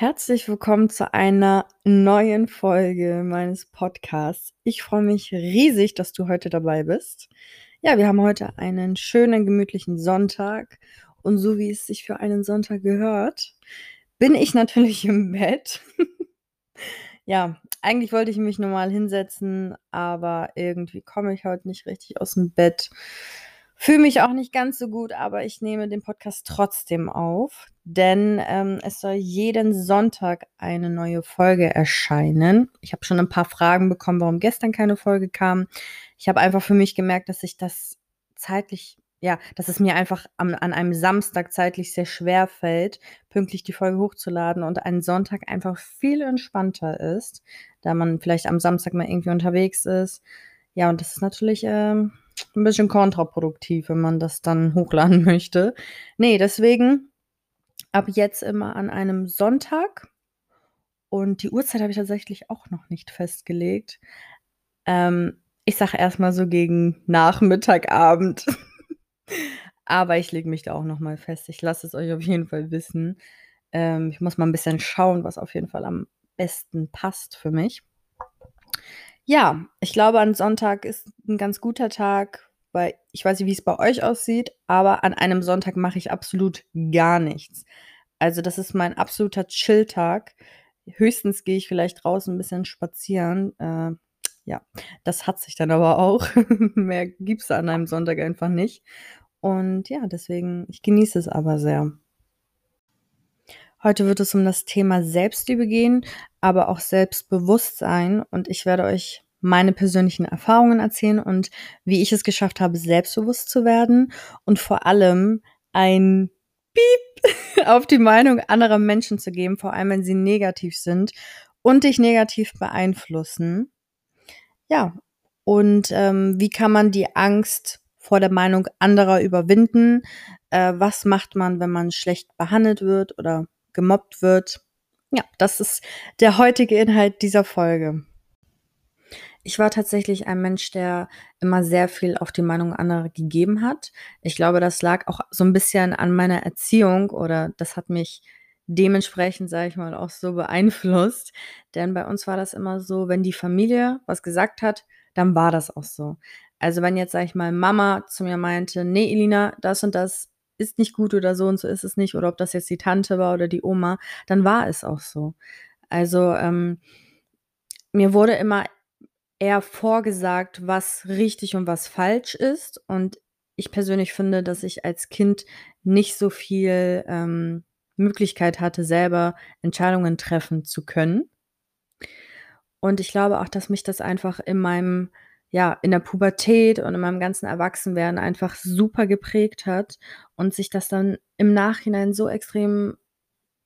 Herzlich willkommen zu einer neuen Folge meines Podcasts. Ich freue mich riesig, dass du heute dabei bist. Ja, wir haben heute einen schönen, gemütlichen Sonntag. Und so wie es sich für einen Sonntag gehört, bin ich natürlich im Bett. ja, eigentlich wollte ich mich normal hinsetzen, aber irgendwie komme ich heute nicht richtig aus dem Bett. Fühle mich auch nicht ganz so gut, aber ich nehme den Podcast trotzdem auf, denn ähm, es soll jeden Sonntag eine neue Folge erscheinen. Ich habe schon ein paar Fragen bekommen, warum gestern keine Folge kam. Ich habe einfach für mich gemerkt, dass ich das zeitlich, ja, dass es mir einfach am, an einem Samstag zeitlich sehr schwer fällt, pünktlich die Folge hochzuladen und ein Sonntag einfach viel entspannter ist, da man vielleicht am Samstag mal irgendwie unterwegs ist. Ja, und das ist natürlich. Ähm, ein bisschen kontraproduktiv, wenn man das dann hochladen möchte. Nee, deswegen ab jetzt immer an einem Sonntag. Und die Uhrzeit habe ich tatsächlich auch noch nicht festgelegt. Ähm, ich sage erstmal so gegen Nachmittagabend. Aber ich lege mich da auch noch mal fest. Ich lasse es euch auf jeden Fall wissen. Ähm, ich muss mal ein bisschen schauen, was auf jeden Fall am besten passt für mich. Ja, ich glaube, an Sonntag ist ein ganz guter Tag, weil ich weiß nicht, wie es bei euch aussieht, aber an einem Sonntag mache ich absolut gar nichts. Also, das ist mein absoluter Chill-Tag. Höchstens gehe ich vielleicht draußen ein bisschen spazieren. Äh, ja, das hat sich dann aber auch. Mehr gibt es an einem Sonntag einfach nicht. Und ja, deswegen, ich genieße es aber sehr. Heute wird es um das Thema Selbstliebe gehen, aber auch Selbstbewusstsein. Und ich werde euch meine persönlichen Erfahrungen erzählen und wie ich es geschafft habe, selbstbewusst zu werden und vor allem ein Piep auf die Meinung anderer Menschen zu geben, vor allem wenn sie negativ sind und dich negativ beeinflussen. Ja, und ähm, wie kann man die Angst vor der Meinung anderer überwinden? Äh, was macht man, wenn man schlecht behandelt wird oder gemobbt wird. Ja, das ist der heutige Inhalt dieser Folge. Ich war tatsächlich ein Mensch, der immer sehr viel auf die Meinung anderer gegeben hat. Ich glaube, das lag auch so ein bisschen an meiner Erziehung oder das hat mich dementsprechend, sage ich mal, auch so beeinflusst. Denn bei uns war das immer so, wenn die Familie was gesagt hat, dann war das auch so. Also wenn jetzt, sage ich mal, Mama zu mir meinte, nee, Elina, das und das ist nicht gut oder so und so ist es nicht, oder ob das jetzt die Tante war oder die Oma, dann war es auch so. Also ähm, mir wurde immer eher vorgesagt, was richtig und was falsch ist. Und ich persönlich finde, dass ich als Kind nicht so viel ähm, Möglichkeit hatte, selber Entscheidungen treffen zu können. Und ich glaube auch, dass mich das einfach in meinem ja, in der Pubertät und in meinem ganzen Erwachsenwerden einfach super geprägt hat und sich das dann im Nachhinein so extrem,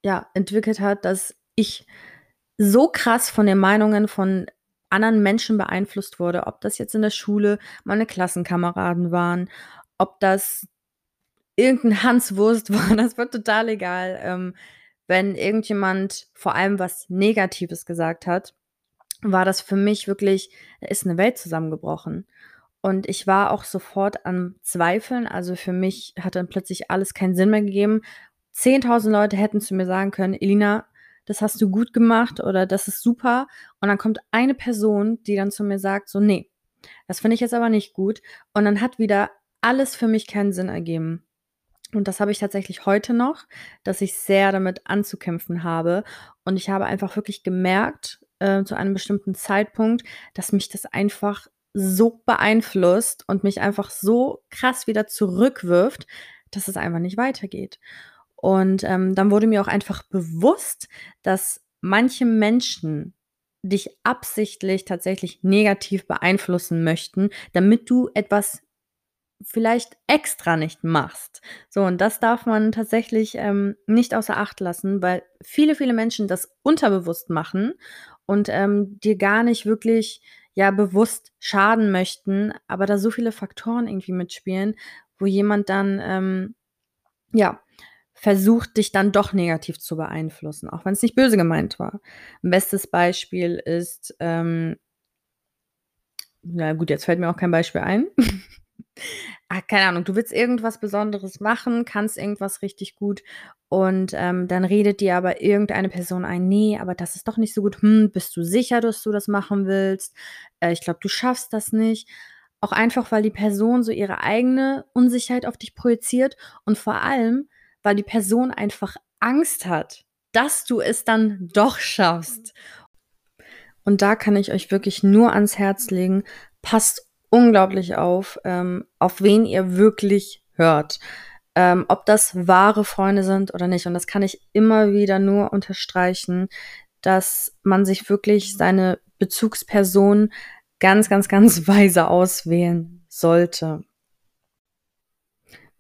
ja, entwickelt hat, dass ich so krass von den Meinungen von anderen Menschen beeinflusst wurde, ob das jetzt in der Schule meine Klassenkameraden waren, ob das irgendein Hanswurst war, das wird total egal. Ähm, wenn irgendjemand vor allem was Negatives gesagt hat, war das für mich wirklich, ist eine Welt zusammengebrochen. Und ich war auch sofort am Zweifeln. Also für mich hat dann plötzlich alles keinen Sinn mehr gegeben. 10.000 Leute hätten zu mir sagen können, Elina, das hast du gut gemacht oder das ist super. Und dann kommt eine Person, die dann zu mir sagt, so, nee, das finde ich jetzt aber nicht gut. Und dann hat wieder alles für mich keinen Sinn ergeben. Und das habe ich tatsächlich heute noch, dass ich sehr damit anzukämpfen habe. Und ich habe einfach wirklich gemerkt, äh, zu einem bestimmten Zeitpunkt, dass mich das einfach so beeinflusst und mich einfach so krass wieder zurückwirft, dass es einfach nicht weitergeht. Und ähm, dann wurde mir auch einfach bewusst, dass manche Menschen dich absichtlich tatsächlich negativ beeinflussen möchten, damit du etwas vielleicht extra nicht machst. So, und das darf man tatsächlich ähm, nicht außer Acht lassen, weil viele, viele Menschen das unterbewusst machen und ähm, dir gar nicht wirklich ja bewusst schaden möchten, aber da so viele Faktoren irgendwie mitspielen, wo jemand dann ähm, ja versucht, dich dann doch negativ zu beeinflussen, auch wenn es nicht böse gemeint war. Ein bestes Beispiel ist, ähm, na gut, jetzt fällt mir auch kein Beispiel ein. ah, keine Ahnung, du willst irgendwas Besonderes machen, kannst irgendwas richtig gut und ähm, dann redet dir aber irgendeine Person ein, nee, aber das ist doch nicht so gut. Hm, bist du sicher, dass du das machen willst? Äh, ich glaube, du schaffst das nicht. Auch einfach, weil die Person so ihre eigene Unsicherheit auf dich projiziert und vor allem, weil die Person einfach Angst hat, dass du es dann doch schaffst. Und da kann ich euch wirklich nur ans Herz legen, passt unglaublich auf, ähm, auf wen ihr wirklich hört. Ähm, ob das wahre Freunde sind oder nicht. Und das kann ich immer wieder nur unterstreichen, dass man sich wirklich seine Bezugsperson ganz, ganz, ganz weise auswählen sollte.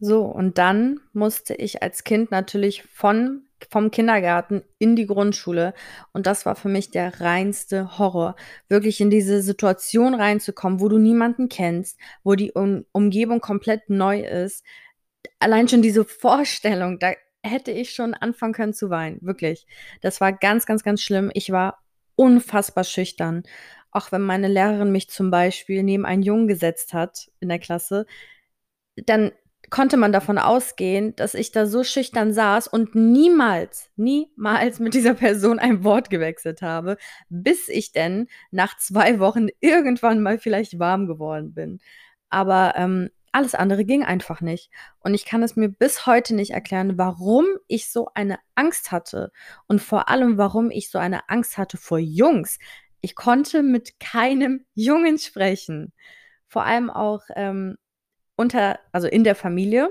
So, und dann musste ich als Kind natürlich von vom Kindergarten in die Grundschule. Und das war für mich der reinste Horror. Wirklich in diese Situation reinzukommen, wo du niemanden kennst, wo die um Umgebung komplett neu ist. Allein schon diese Vorstellung, da hätte ich schon anfangen können zu weinen. Wirklich. Das war ganz, ganz, ganz schlimm. Ich war unfassbar schüchtern. Auch wenn meine Lehrerin mich zum Beispiel neben einen Jungen gesetzt hat in der Klasse, dann konnte man davon ausgehen, dass ich da so schüchtern saß und niemals, niemals mit dieser Person ein Wort gewechselt habe, bis ich denn nach zwei Wochen irgendwann mal vielleicht warm geworden bin. Aber ähm, alles andere ging einfach nicht. Und ich kann es mir bis heute nicht erklären, warum ich so eine Angst hatte. Und vor allem, warum ich so eine Angst hatte vor Jungs. Ich konnte mit keinem Jungen sprechen. Vor allem auch ähm, unter, also in der Familie.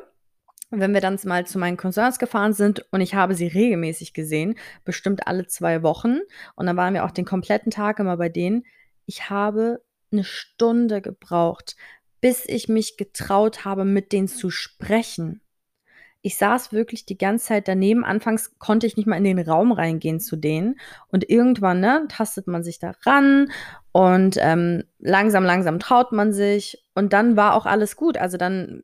Wenn wir dann mal zu meinen Cousins gefahren sind und ich habe sie regelmäßig gesehen, bestimmt alle zwei Wochen, und dann waren wir auch den kompletten Tag immer bei denen, ich habe eine Stunde gebraucht, bis ich mich getraut habe, mit denen zu sprechen. Ich saß wirklich die ganze Zeit daneben. Anfangs konnte ich nicht mal in den Raum reingehen zu denen. Und irgendwann, ne, tastet man sich da ran und ähm, langsam, langsam traut man sich. Und dann war auch alles gut. Also dann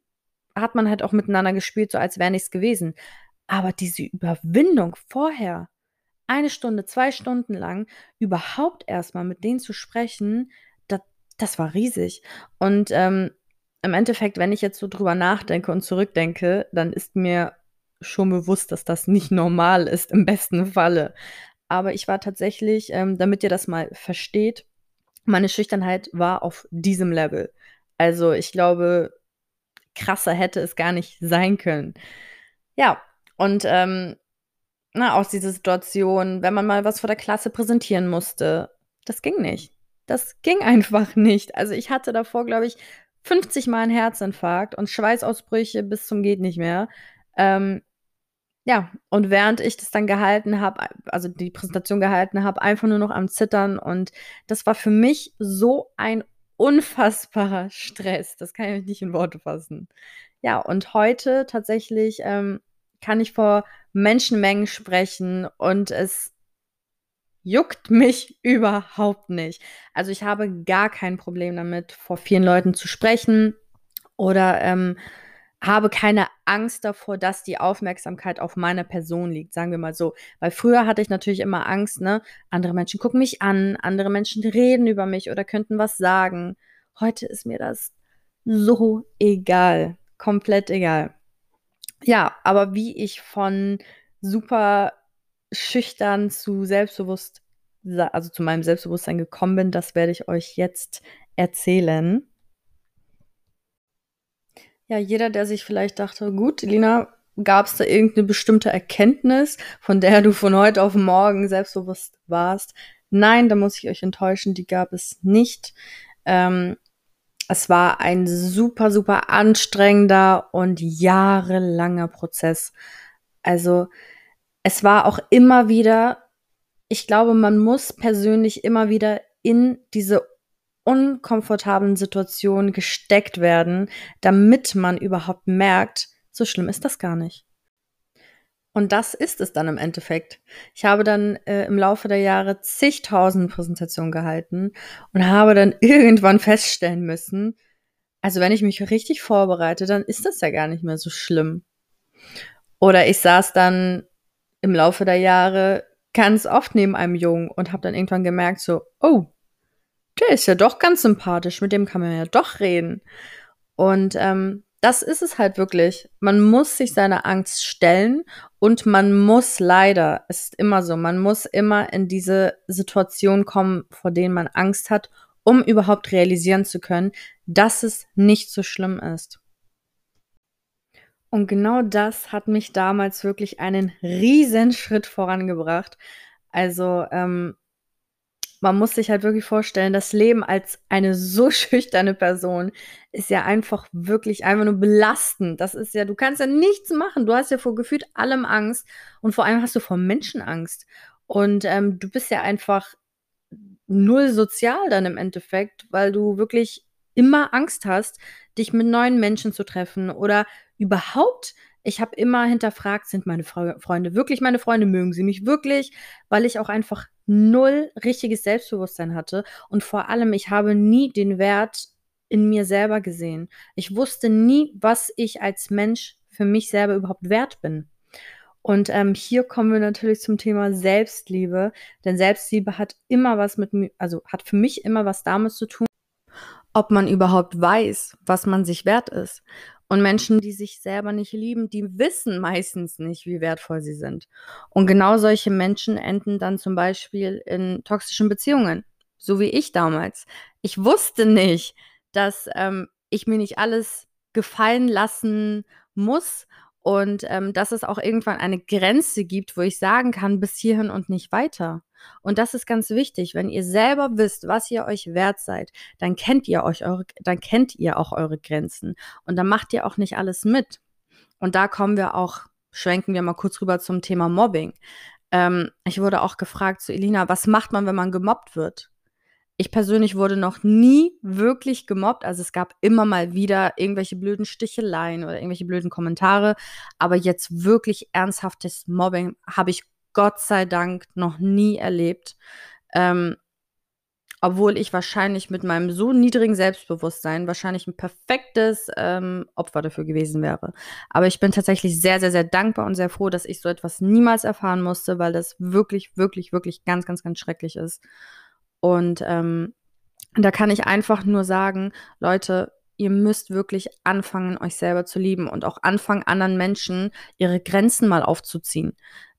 hat man halt auch miteinander gespielt, so als wäre nichts gewesen. Aber diese Überwindung vorher, eine Stunde, zwei Stunden lang, überhaupt erstmal mit denen zu sprechen, das, das war riesig. Und ähm, im Endeffekt, wenn ich jetzt so drüber nachdenke und zurückdenke, dann ist mir schon bewusst, dass das nicht normal ist, im besten Falle. Aber ich war tatsächlich, ähm, damit ihr das mal versteht, meine Schüchternheit war auf diesem Level. Also ich glaube, krasser hätte es gar nicht sein können. Ja, und ähm, na, aus dieser Situation, wenn man mal was vor der Klasse präsentieren musste, das ging nicht. Das ging einfach nicht. Also ich hatte davor, glaube ich, 50 Mal einen Herzinfarkt und Schweißausbrüche bis zum geht nicht mehr. Ähm, ja, und während ich das dann gehalten habe, also die Präsentation gehalten habe, einfach nur noch am Zittern und das war für mich so ein unfassbarer Stress. Das kann ich nicht in Worte fassen. Ja, und heute tatsächlich ähm, kann ich vor Menschenmengen sprechen und es juckt mich überhaupt nicht. Also ich habe gar kein Problem damit, vor vielen Leuten zu sprechen oder ähm, habe keine Angst davor, dass die Aufmerksamkeit auf meiner Person liegt, sagen wir mal so. Weil früher hatte ich natürlich immer Angst, ne? Andere Menschen gucken mich an, andere Menschen reden über mich oder könnten was sagen. Heute ist mir das so egal. Komplett egal. Ja, aber wie ich von super schüchtern zu selbstbewusst, also zu meinem Selbstbewusstsein gekommen bin, das werde ich euch jetzt erzählen. Ja, jeder, der sich vielleicht dachte, gut, Lina, gab es da irgendeine bestimmte Erkenntnis, von der du von heute auf morgen selbstbewusst warst? Nein, da muss ich euch enttäuschen, die gab es nicht. Ähm, es war ein super, super anstrengender und jahrelanger Prozess. Also es war auch immer wieder, ich glaube, man muss persönlich immer wieder in diese unkomfortablen Situationen gesteckt werden, damit man überhaupt merkt, so schlimm ist das gar nicht. Und das ist es dann im Endeffekt. Ich habe dann äh, im Laufe der Jahre zigtausend Präsentationen gehalten und habe dann irgendwann feststellen müssen, also wenn ich mich richtig vorbereite, dann ist das ja gar nicht mehr so schlimm. Oder ich saß dann im Laufe der Jahre ganz oft neben einem Jungen und habe dann irgendwann gemerkt, so, oh, der ist ja doch ganz sympathisch, mit dem kann man ja doch reden. Und ähm, das ist es halt wirklich. Man muss sich seiner Angst stellen und man muss leider, es ist immer so, man muss immer in diese Situation kommen, vor denen man Angst hat, um überhaupt realisieren zu können, dass es nicht so schlimm ist. Und genau das hat mich damals wirklich einen riesen Schritt vorangebracht. Also ähm, man muss sich halt wirklich vorstellen, das Leben als eine so schüchterne Person ist ja einfach wirklich einfach nur belastend. Das ist ja, du kannst ja nichts machen. Du hast ja vor gefühlt allem Angst und vor allem hast du vor Menschen Angst. Und ähm, du bist ja einfach null sozial dann im Endeffekt, weil du wirklich immer Angst hast, dich mit neuen Menschen zu treffen oder überhaupt ich habe immer hinterfragt, sind meine Freunde wirklich meine Freunde, mögen sie mich wirklich, weil ich auch einfach null richtiges Selbstbewusstsein hatte und vor allem, ich habe nie den Wert in mir selber gesehen. Ich wusste nie, was ich als Mensch für mich selber überhaupt wert bin. Und ähm, hier kommen wir natürlich zum Thema Selbstliebe, denn Selbstliebe hat immer was mit mir, also hat für mich immer was damit zu tun, ob man überhaupt weiß, was man sich wert ist. Und Menschen, die sich selber nicht lieben, die wissen meistens nicht, wie wertvoll sie sind. Und genau solche Menschen enden dann zum Beispiel in toxischen Beziehungen, so wie ich damals. Ich wusste nicht, dass ähm, ich mir nicht alles gefallen lassen muss und ähm, dass es auch irgendwann eine Grenze gibt, wo ich sagen kann, bis hierhin und nicht weiter. Und das ist ganz wichtig. Wenn ihr selber wisst, was ihr euch wert seid, dann kennt ihr euch eure, dann kennt ihr auch eure Grenzen. Und dann macht ihr auch nicht alles mit. Und da kommen wir auch, schwenken wir mal kurz rüber zum Thema Mobbing. Ähm, ich wurde auch gefragt zu Elina, was macht man, wenn man gemobbt wird? Ich persönlich wurde noch nie wirklich gemobbt. Also es gab immer mal wieder irgendwelche blöden Sticheleien oder irgendwelche blöden Kommentare. Aber jetzt wirklich ernsthaftes Mobbing habe ich Gott sei Dank noch nie erlebt. Ähm, obwohl ich wahrscheinlich mit meinem so niedrigen Selbstbewusstsein wahrscheinlich ein perfektes ähm, Opfer dafür gewesen wäre. Aber ich bin tatsächlich sehr, sehr, sehr dankbar und sehr froh, dass ich so etwas niemals erfahren musste, weil das wirklich, wirklich, wirklich ganz, ganz, ganz schrecklich ist. Und ähm, da kann ich einfach nur sagen, Leute, ihr müsst wirklich anfangen, euch selber zu lieben und auch anfangen, anderen Menschen ihre Grenzen mal aufzuziehen.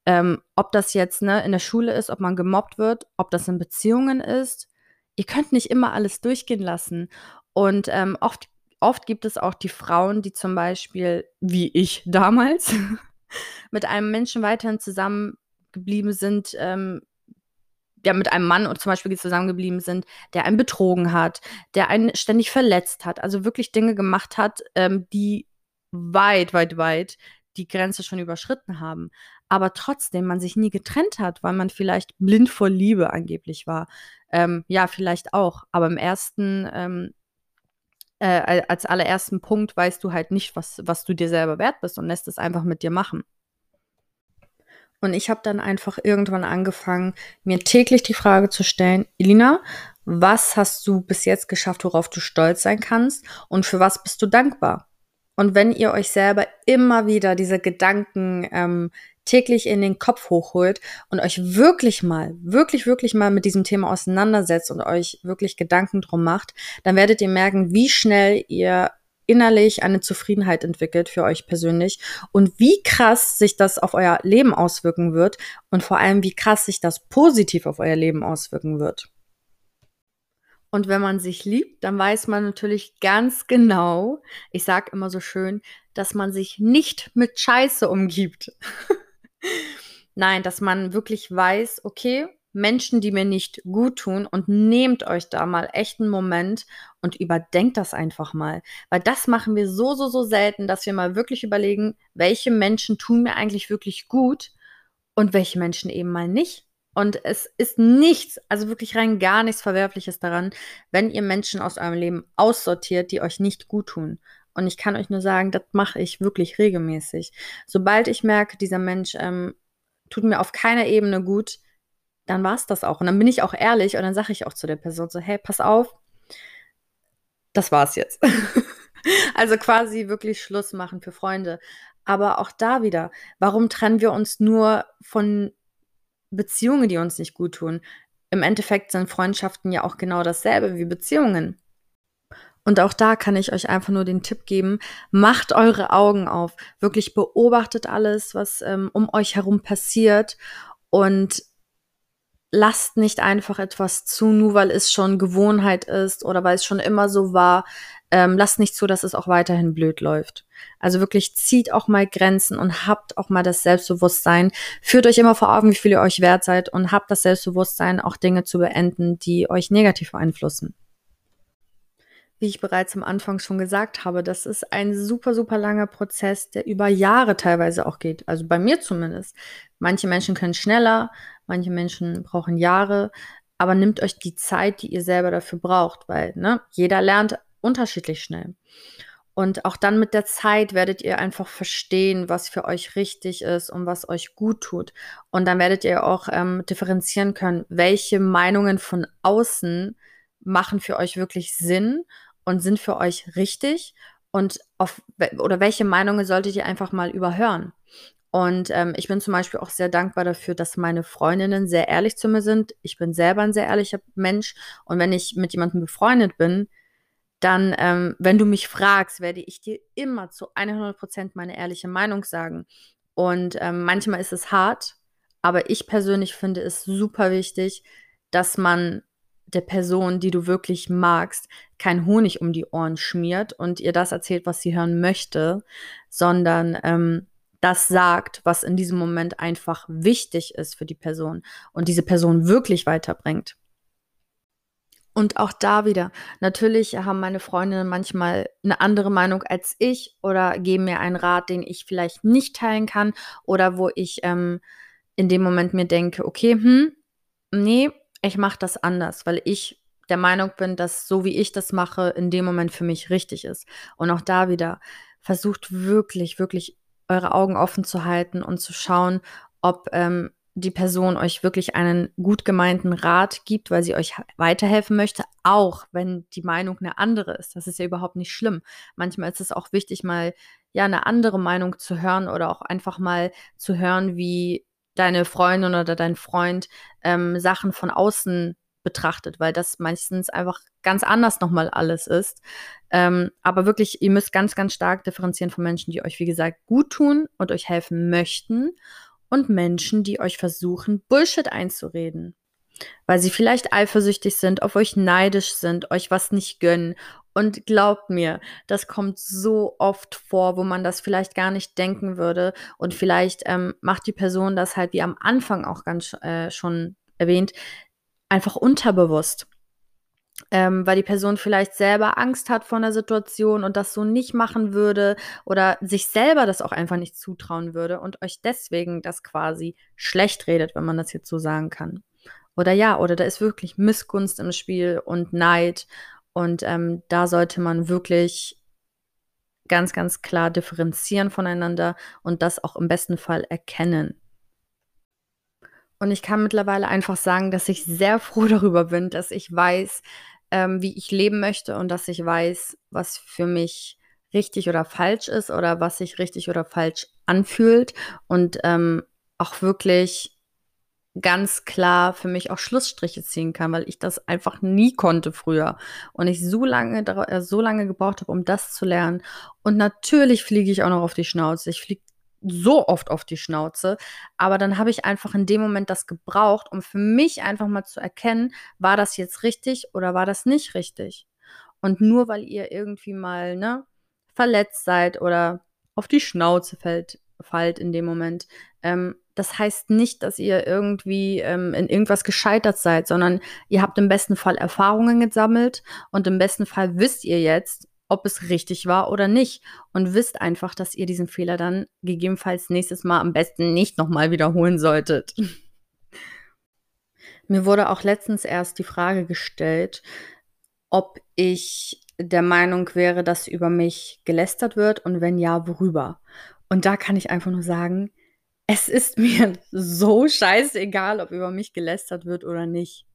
Ähm, ob das jetzt ne, in der Schule ist, ob man gemobbt wird, ob das in Beziehungen ist. Ihr könnt nicht immer alles durchgehen lassen. Und ähm, oft, oft gibt es auch die Frauen, die zum Beispiel, wie ich damals, mit einem Menschen weiterhin zusammengeblieben sind, ähm, ja, mit einem Mann zum Beispiel zusammengeblieben sind, der einen betrogen hat, der einen ständig verletzt hat, also wirklich Dinge gemacht hat, ähm, die weit, weit, weit die Grenze schon überschritten haben aber trotzdem man sich nie getrennt hat, weil man vielleicht blind vor Liebe angeblich war. Ähm, ja, vielleicht auch. Aber im ersten, ähm, äh, als allerersten Punkt weißt du halt nicht, was, was du dir selber wert bist und lässt es einfach mit dir machen. Und ich habe dann einfach irgendwann angefangen, mir täglich die Frage zu stellen, Elina, was hast du bis jetzt geschafft, worauf du stolz sein kannst und für was bist du dankbar? Und wenn ihr euch selber immer wieder diese Gedanken ähm, täglich in den Kopf hochholt und euch wirklich mal, wirklich, wirklich mal mit diesem Thema auseinandersetzt und euch wirklich Gedanken drum macht, dann werdet ihr merken, wie schnell ihr innerlich eine Zufriedenheit entwickelt für euch persönlich und wie krass sich das auf euer Leben auswirken wird und vor allem wie krass sich das positiv auf euer Leben auswirken wird. Und wenn man sich liebt, dann weiß man natürlich ganz genau, ich sag immer so schön, dass man sich nicht mit Scheiße umgibt. Nein, dass man wirklich weiß, okay, Menschen, die mir nicht gut tun und nehmt euch da mal echt einen Moment und überdenkt das einfach mal. Weil das machen wir so, so, so selten, dass wir mal wirklich überlegen, welche Menschen tun mir eigentlich wirklich gut und welche Menschen eben mal nicht. Und es ist nichts, also wirklich rein gar nichts Verwerfliches daran, wenn ihr Menschen aus eurem Leben aussortiert, die euch nicht gut tun. Und ich kann euch nur sagen, das mache ich wirklich regelmäßig. Sobald ich merke, dieser Mensch ähm, tut mir auf keiner Ebene gut, dann war es das auch. Und dann bin ich auch ehrlich und dann sage ich auch zu der Person so, hey, pass auf, das war's jetzt. also quasi wirklich Schluss machen für Freunde. Aber auch da wieder, warum trennen wir uns nur von Beziehungen, die uns nicht gut tun? Im Endeffekt sind Freundschaften ja auch genau dasselbe wie Beziehungen. Und auch da kann ich euch einfach nur den Tipp geben, macht eure Augen auf, wirklich beobachtet alles, was ähm, um euch herum passiert und lasst nicht einfach etwas zu, nur weil es schon Gewohnheit ist oder weil es schon immer so war. Ähm, lasst nicht zu, dass es auch weiterhin blöd läuft. Also wirklich zieht auch mal Grenzen und habt auch mal das Selbstbewusstsein. Führt euch immer vor Augen, wie viel ihr euch wert seid und habt das Selbstbewusstsein, auch Dinge zu beenden, die euch negativ beeinflussen wie ich bereits am Anfang schon gesagt habe, das ist ein super, super langer Prozess, der über Jahre teilweise auch geht. Also bei mir zumindest. Manche Menschen können schneller, manche Menschen brauchen Jahre, aber nimmt euch die Zeit, die ihr selber dafür braucht, weil ne, jeder lernt unterschiedlich schnell. Und auch dann mit der Zeit werdet ihr einfach verstehen, was für euch richtig ist und was euch gut tut. Und dann werdet ihr auch ähm, differenzieren können, welche Meinungen von außen machen für euch wirklich Sinn und sind für euch richtig und auf oder welche Meinungen solltet ihr einfach mal überhören. Und ähm, ich bin zum Beispiel auch sehr dankbar dafür, dass meine Freundinnen sehr ehrlich zu mir sind. Ich bin selber ein sehr ehrlicher Mensch. Und wenn ich mit jemandem befreundet bin, dann, ähm, wenn du mich fragst, werde ich dir immer zu 100 Prozent meine ehrliche Meinung sagen. Und ähm, manchmal ist es hart, aber ich persönlich finde es super wichtig, dass man der Person, die du wirklich magst, kein Honig um die Ohren schmiert und ihr das erzählt, was sie hören möchte, sondern ähm, das sagt, was in diesem Moment einfach wichtig ist für die Person und diese Person wirklich weiterbringt. Und auch da wieder, natürlich haben meine Freundinnen manchmal eine andere Meinung als ich oder geben mir einen Rat, den ich vielleicht nicht teilen kann oder wo ich ähm, in dem Moment mir denke, okay, hm, nee, ich mache das anders, weil ich der Meinung bin, dass so wie ich das mache, in dem Moment für mich richtig ist. Und auch da wieder, versucht wirklich, wirklich eure Augen offen zu halten und zu schauen, ob ähm, die Person euch wirklich einen gut gemeinten Rat gibt, weil sie euch weiterhelfen möchte, auch wenn die Meinung eine andere ist. Das ist ja überhaupt nicht schlimm. Manchmal ist es auch wichtig, mal ja eine andere Meinung zu hören oder auch einfach mal zu hören, wie deine Freundin oder dein Freund ähm, Sachen von außen betrachtet, weil das meistens einfach ganz anders nochmal alles ist. Ähm, aber wirklich, ihr müsst ganz, ganz stark differenzieren von Menschen, die euch, wie gesagt, gut tun und euch helfen möchten und Menschen, die euch versuchen, Bullshit einzureden. Weil sie vielleicht eifersüchtig sind, auf euch neidisch sind, euch was nicht gönnen und glaubt mir, das kommt so oft vor, wo man das vielleicht gar nicht denken würde. Und vielleicht ähm, macht die Person das halt, wie am Anfang auch ganz äh, schon erwähnt, einfach unterbewusst. Ähm, weil die Person vielleicht selber Angst hat vor einer Situation und das so nicht machen würde oder sich selber das auch einfach nicht zutrauen würde und euch deswegen das quasi schlecht redet, wenn man das jetzt so sagen kann. Oder ja, oder da ist wirklich Missgunst im Spiel und Neid und ähm, da sollte man wirklich ganz, ganz klar differenzieren voneinander und das auch im besten Fall erkennen. Und ich kann mittlerweile einfach sagen, dass ich sehr froh darüber bin, dass ich weiß, ähm, wie ich leben möchte und dass ich weiß, was für mich richtig oder falsch ist oder was sich richtig oder falsch anfühlt und ähm, auch wirklich ganz klar für mich auch Schlussstriche ziehen kann, weil ich das einfach nie konnte früher und ich so lange äh, so lange gebraucht habe, um das zu lernen. Und natürlich fliege ich auch noch auf die Schnauze. Ich fliege so oft auf die Schnauze, aber dann habe ich einfach in dem Moment das gebraucht, um für mich einfach mal zu erkennen, war das jetzt richtig oder war das nicht richtig? Und nur weil ihr irgendwie mal ne verletzt seid oder auf die Schnauze fällt, fallt in dem Moment, ähm, das heißt nicht, dass ihr irgendwie ähm, in irgendwas gescheitert seid, sondern ihr habt im besten Fall Erfahrungen gesammelt und im besten Fall wisst ihr jetzt, ob es richtig war oder nicht und wisst einfach, dass ihr diesen Fehler dann gegebenenfalls nächstes Mal am besten nicht nochmal wiederholen solltet. Mir wurde auch letztens erst die Frage gestellt, ob ich der Meinung wäre, dass über mich gelästert wird und wenn ja, worüber. Und da kann ich einfach nur sagen, es ist mir so scheißegal, ob über mich gelästert wird oder nicht.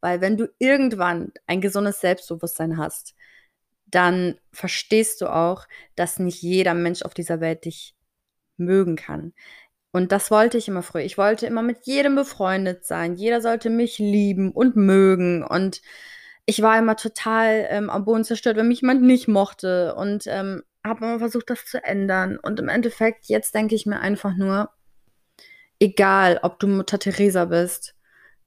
Weil wenn du irgendwann ein gesundes Selbstbewusstsein hast, dann verstehst du auch, dass nicht jeder Mensch auf dieser Welt dich mögen kann. Und das wollte ich immer früher. Ich wollte immer mit jedem befreundet sein. Jeder sollte mich lieben und mögen. Und ich war immer total ähm, am Boden zerstört, wenn mich jemand nicht mochte und ähm, habe immer versucht, das zu ändern. Und im Endeffekt, jetzt denke ich mir einfach nur, egal, ob du Mutter Teresa bist,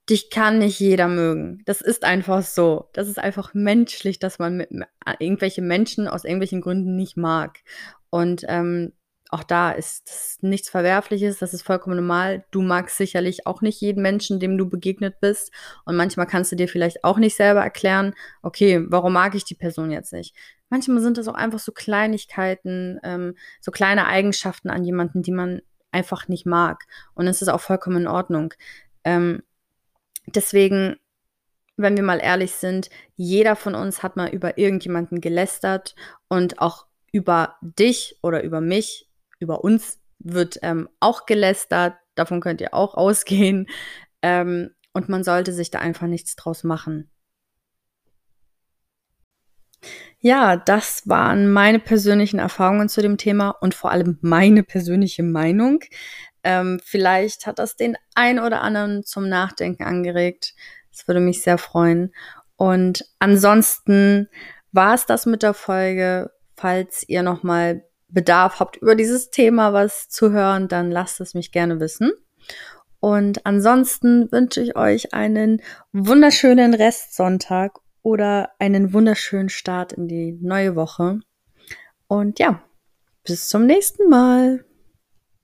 dich kann nicht jeder mögen. Das ist einfach so. Das ist einfach menschlich, dass man mit, irgendwelche Menschen aus irgendwelchen Gründen nicht mag. Und ähm, auch da ist nichts Verwerfliches, das ist vollkommen normal. Du magst sicherlich auch nicht jeden Menschen, dem du begegnet bist. Und manchmal kannst du dir vielleicht auch nicht selber erklären, okay, warum mag ich die Person jetzt nicht? Manchmal sind das auch einfach so Kleinigkeiten, ähm, so kleine Eigenschaften an jemanden, die man einfach nicht mag. Und es ist auch vollkommen in Ordnung. Ähm, deswegen, wenn wir mal ehrlich sind, jeder von uns hat mal über irgendjemanden gelästert und auch über dich oder über mich über uns wird ähm, auch gelästert. Davon könnt ihr auch ausgehen. Ähm, und man sollte sich da einfach nichts draus machen. Ja, das waren meine persönlichen Erfahrungen zu dem Thema und vor allem meine persönliche Meinung. Ähm, vielleicht hat das den ein oder anderen zum Nachdenken angeregt. Das würde mich sehr freuen. Und ansonsten war es das mit der Folge. Falls ihr noch mal Bedarf habt, über dieses Thema was zu hören, dann lasst es mich gerne wissen. Und ansonsten wünsche ich euch einen wunderschönen Restsonntag oder einen wunderschönen Start in die neue Woche. Und ja, bis zum nächsten Mal.